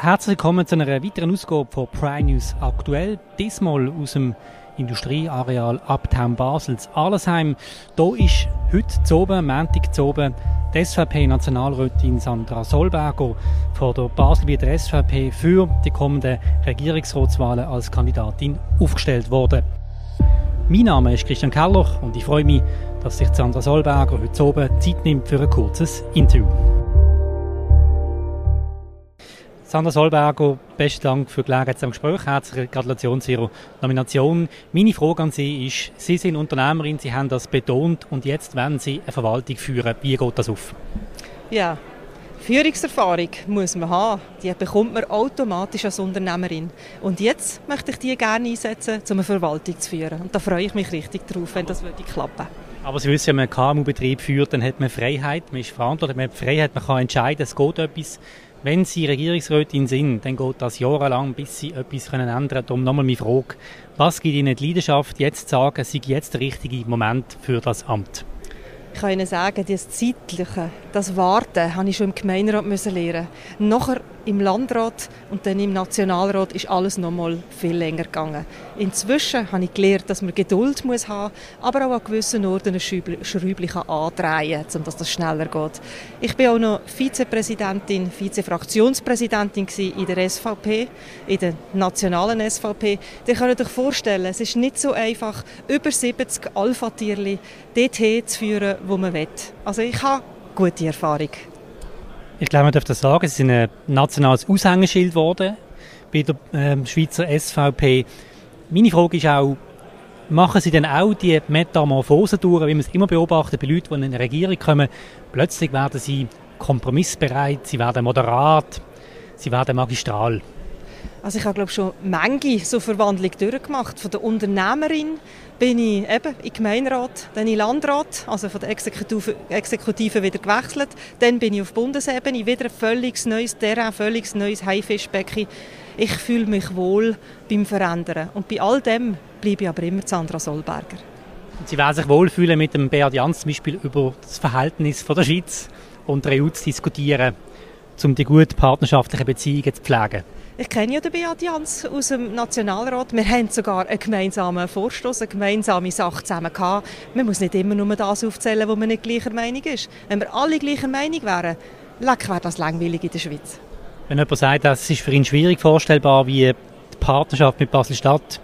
Herzlich willkommen zu einer weiteren Ausgabe von Prime News aktuell. Diesmal aus dem Industrieareal Uptown Basels Arlesheim. Hier ist heute zu Montag zu die SVP-Nationalrätin Sandra Solberger von der Baselbieter SVP für die kommenden Regierungsratswahlen als Kandidatin aufgestellt worden. Mein Name ist Christian Keller und ich freue mich, dass sich Sandra Solberger heute oben Zeit nimmt für ein kurzes Interview. Sandra Solberger, besten Dank für die Gelegenheit zum Gespräch. Herzliche Gratulation zu Ihrer Nomination. Meine Frage an Sie ist, Sie sind Unternehmerin, Sie haben das betont und jetzt werden Sie eine Verwaltung führen. Wie geht das auf? Ja, Führungserfahrung muss man haben. Die bekommt man automatisch als Unternehmerin. Und jetzt möchte ich die gerne einsetzen, um eine Verwaltung zu führen. Und da freue ich mich richtig drauf, wenn das würde klappen aber Sie wissen, wenn man einen KMU-Betrieb führt, dann hat man Freiheit, man ist verantwortlich, man hat Freiheit, man kann entscheiden, es geht etwas wenn Sie Regierungsrätin sind, dann geht das jahrelang, bis Sie etwas ändern können. Darum nochmal meine Frage. Was gibt Ihnen die Leidenschaft, jetzt zu sagen, sei jetzt der richtige Moment für das Amt? Ihnen sagen, das Zeitliche, das Warten, habe ich schon im Gemeinderat lernen. Nachher im Landrat und dann im Nationalrat ist alles noch mal viel länger gegangen. Inzwischen habe ich gelernt, dass man Geduld muss haben, aber auch an gewissen Orten ein Schräubchen andrehen kann, damit das schneller geht. Ich bin auch noch Vizepräsidentin, Vizefraktionspräsidentin in der SVP, in der nationalen SVP. Ihr könnt euch vorstellen, es ist nicht so einfach, über 70 Alpha-Tierli dorthin zu führen, wo man will. Also ich habe gute Erfahrung. Ich glaube, man darf das sagen. Sie sind ein nationales Aushängeschild geworden bei der äh, Schweizer SVP. Meine Frage ist auch, machen Sie denn auch die Metamorphose wie man es immer beobachtet bei Leuten, die in eine Regierung kommen? Plötzlich werden sie kompromissbereit, sie werden moderat, sie werden magistral. Also ich habe glaube schon Menge so Verwandlung durchgemacht. Von der Unternehmerin bin ich eben im Gemeinderat, dann in Landrat, also von der Exekutive, Exekutive wieder gewechselt. Dann bin ich auf Bundesebene, wieder ein völlig neues Terrain, völlig neues Haifischbecken. Ich fühle mich wohl beim Verändern. Und bei all dem bleibe ich aber immer Sandra Solberger. Sie werden sich wohlfühlen mit dem Beat Jans zum Beispiel über das Verhältnis von der Schweiz und der EU zu diskutieren, um die gute partnerschaftlichen Beziehungen zu pflegen. Ich kenne ja den Beat Jans aus dem Nationalrat. Wir haben sogar einen gemeinsamen Vorstoß, eine gemeinsame Sache zusammen gehabt. Man muss nicht immer nur das aufzählen, wo man nicht gleicher Meinung ist. Wenn wir alle gleicher Meinung wären, leck wäre das langweilig in der Schweiz. Wenn jemand sagt, es ist für ihn schwierig vorstellbar, wie die Partnerschaft mit Basel-Stadt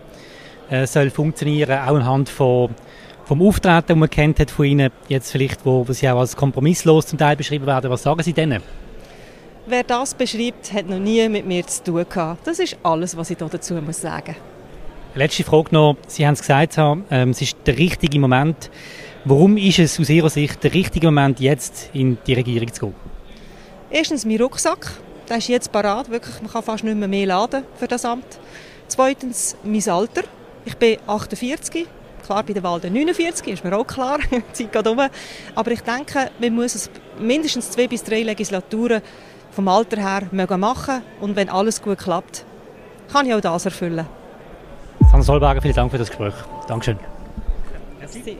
äh, soll funktionieren, auch anhand von vom Auftreten, das man kennt hat von Ihnen, jetzt vielleicht, wo, wo Sie auch als kompromisslos zum Teil beschrieben werden, was sagen Sie denen? Wer das beschreibt, hat noch nie mit mir zu tun gehabt. Das ist alles, was ich dazu muss sagen Letzte Frage noch. Sie haben es gesagt, ähm, es ist der richtige Moment. Warum ist es aus Ihrer Sicht der richtige Moment, jetzt in die Regierung zu gehen? Erstens mein Rucksack. Der ist jetzt parat. Wirklich, man kann fast nicht mehr, mehr laden für das Amt. Zweitens mein Alter. Ich bin 48. Klar, bei der Wahl 49 ist mir auch klar, die Zeit geht um. Aber ich denke, man muss es mindestens zwei bis drei Legislaturen vom Alter her machen und wenn alles gut klappt, kann ich auch das erfüllen. Sandra Solberger, vielen Dank für das Gespräch. Dankeschön. Merci.